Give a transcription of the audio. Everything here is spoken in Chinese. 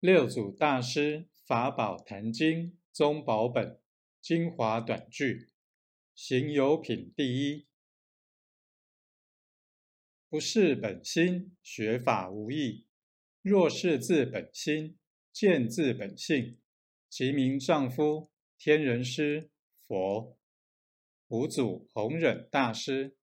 六祖大师法宝坛经宗宝本精华短句行有品第一。不是本心，学法无益；若是自本心，见自本性，其名丈夫、天人师、佛。五祖弘忍大师